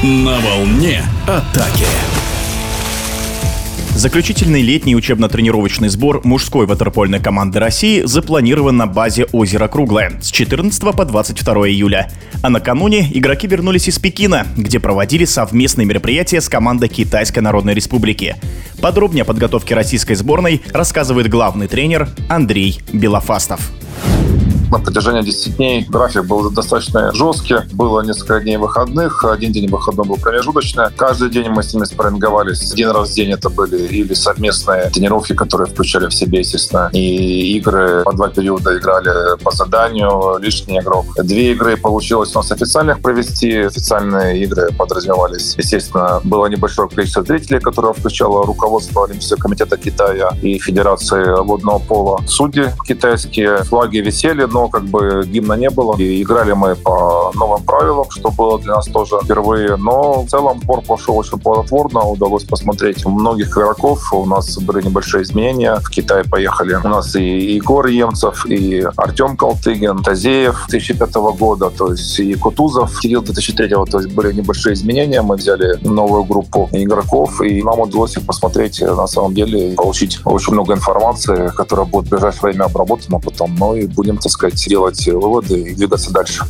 На волне атаки. Заключительный летний учебно-тренировочный сбор мужской ватерпольной команды России запланирован на базе озера Круглое с 14 по 22 июля. А накануне игроки вернулись из Пекина, где проводили совместные мероприятия с командой Китайской Народной Республики. Подробнее о подготовке российской сборной рассказывает главный тренер Андрей Белофастов на протяжении 10 дней график был достаточно жесткий. Было несколько дней выходных, один день выходной был промежуточный. Каждый день мы с ними спарринговались. Один раз в день это были или совместные тренировки, которые включали в себе, естественно, и игры по два периода играли по заданию, лишний игрок. Две игры получилось у нас официальных провести. Официальные игры подразумевались. Естественно, было небольшое количество зрителей, которое включало руководство Олимпийского комитета Китая и Федерации водного пола. Судьи китайские, флаги висели, но как бы гимна не было. И играли мы по новым правилам, что было для нас тоже впервые. Но в целом сбор пошел очень плодотворно. Удалось посмотреть многих игроков. У нас были небольшие изменения. В Китай поехали. У нас и Егор Емцев, и Артем Калтыгин, Тазеев 2005 года, то есть и Кутузов, Кирилл 2003. То есть были небольшие изменения. Мы взяли новую группу игроков, и нам удалось их посмотреть на самом деле получить очень много информации, которая будет в ближайшее время обработана потом. Ну и будем, так сказать, сказать, делать выводы и двигаться дальше.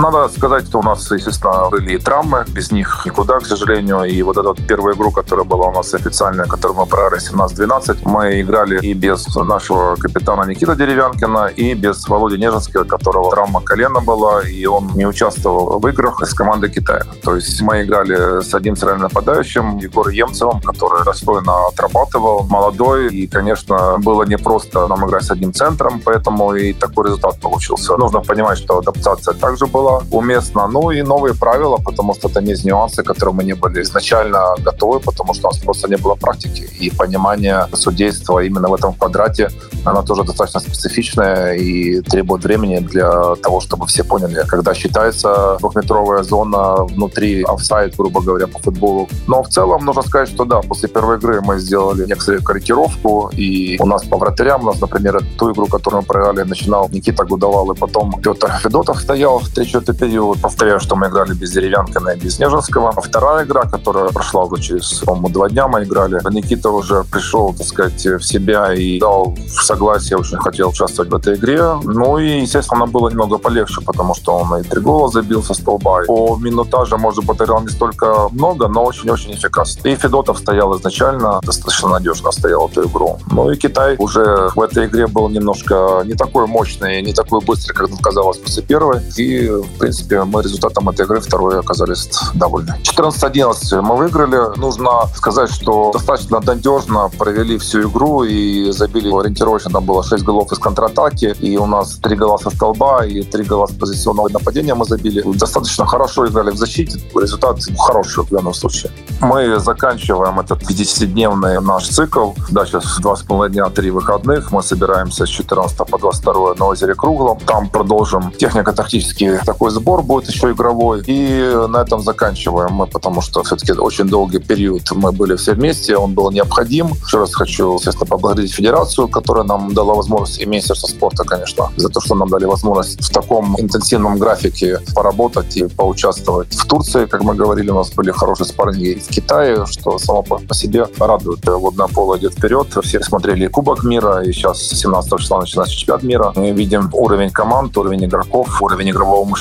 Надо сказать, что у нас, естественно, были и травмы, без них никуда, к сожалению. И вот вот первая игру, которая была у нас официальная, которую мы проиграли 17-12, мы играли и без нашего капитана Никита Деревянкина, и без Володи Нежинского, которого травма колена была, и он не участвовал в играх с командой Китая. То есть мы играли с одним центральным нападающим, Егором Емцевым, который достойно отрабатывал, молодой, и, конечно, было непросто нам играть с одним центром, поэтому и такой результат получился. Нужно понимать, что адаптация также была было уместно. Ну и новые правила, потому что это не нюансы, которые мы не были изначально готовы, потому что у нас просто не было практики. И понимание судейства именно в этом квадрате, оно тоже достаточно специфичное и требует времени для того, чтобы все поняли, когда считается двухметровая зона внутри офсайд, грубо говоря, по футболу. Но в целом нужно сказать, что да, после первой игры мы сделали некоторую корректировку, и у нас по вратарям, у нас, например, ту игру, которую мы проиграли, начинал Никита Гудовал, и потом Петр Федотов стоял в четвертый период. Повторяю, что мы играли без Деревянкина и без Снежинского. А вторая игра, которая прошла уже через, по-моему, два дня мы играли, Никита уже пришел, так сказать, в себя и дал согласие, очень хотел участвовать в этой игре. Ну и, естественно, она была немного полегче, потому что он и три гола забил со столба. По минутаже, может потерял не столько много, но очень-очень эффикасно. И Федотов стоял изначально, достаточно надежно стоял эту игру. Ну и Китай уже в этой игре был немножко не такой мощный, не такой быстрый, как казалось после первой. И в принципе, мы результатом этой игры второй оказались довольны. 14-11 мы выиграли. Нужно сказать, что достаточно надежно провели всю игру и забили ориентировочно. Там было 6 голов из контратаки, и у нас 3 гола со столба и 3 гола с позиционного нападения мы забили. Достаточно хорошо играли в защите. Результат хороший в данном случае. Мы заканчиваем этот 50-дневный наш цикл. Да, сейчас 2,5 дня, 3 выходных. Мы собираемся с 14 по 22 на озере Круглом. Там продолжим технико-тактический такой сбор будет еще игровой. И на этом заканчиваем мы, потому что все-таки очень долгий период мы были все вместе, он был необходим. Еще раз хочу, естественно, поблагодарить Федерацию, которая нам дала возможность, и Министерство спорта, конечно, за то, что нам дали возможность в таком интенсивном графике поработать и поучаствовать. В Турции, как мы говорили, у нас были хорошие спарринги в Китае, что само по себе радует. Водное поло идет вперед. Все смотрели Кубок мира, и сейчас 17 числа начинается чемпионат мира. Мы видим уровень команд, уровень игроков, уровень игрового мышления.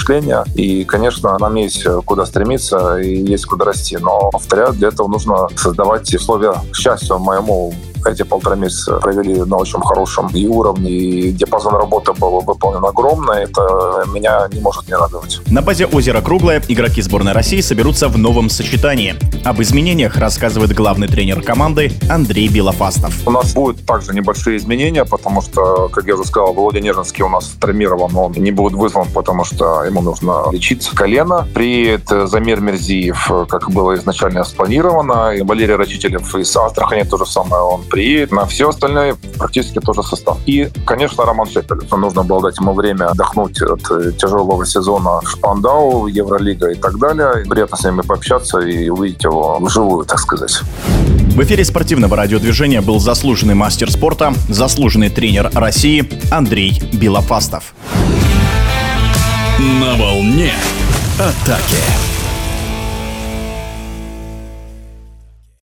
И, конечно, нам есть куда стремиться и есть куда расти. Но, повторяю, для этого нужно создавать условия, к счастью, моему эти полтора месяца провели на очень хорошем и уровне, и диапазон работы был выполнен огромный. Это меня не может не радовать. На базе озера Круглое игроки сборной России соберутся в новом сочетании. Об изменениях рассказывает главный тренер команды Андрей Белофастов. У нас будут также небольшие изменения, потому что, как я уже сказал, Володя Нежинский у нас травмирован, он не будет вызван, потому что ему нужно лечиться колено. Приедет Замир Мерзиев, как было изначально спланировано, и Валерий Рачителев из Астрахани то же самое, он приедет. На все остальное практически тоже состав. И, конечно, Роман Шепелев. Нужно было дать ему время отдохнуть от э, тяжелого сезона Шпандау, Евролига и так далее. Приятно с ними пообщаться и увидеть его вживую, так сказать. В эфире спортивного радиодвижения был заслуженный мастер спорта, заслуженный тренер России Андрей Белофастов. На волне атаки.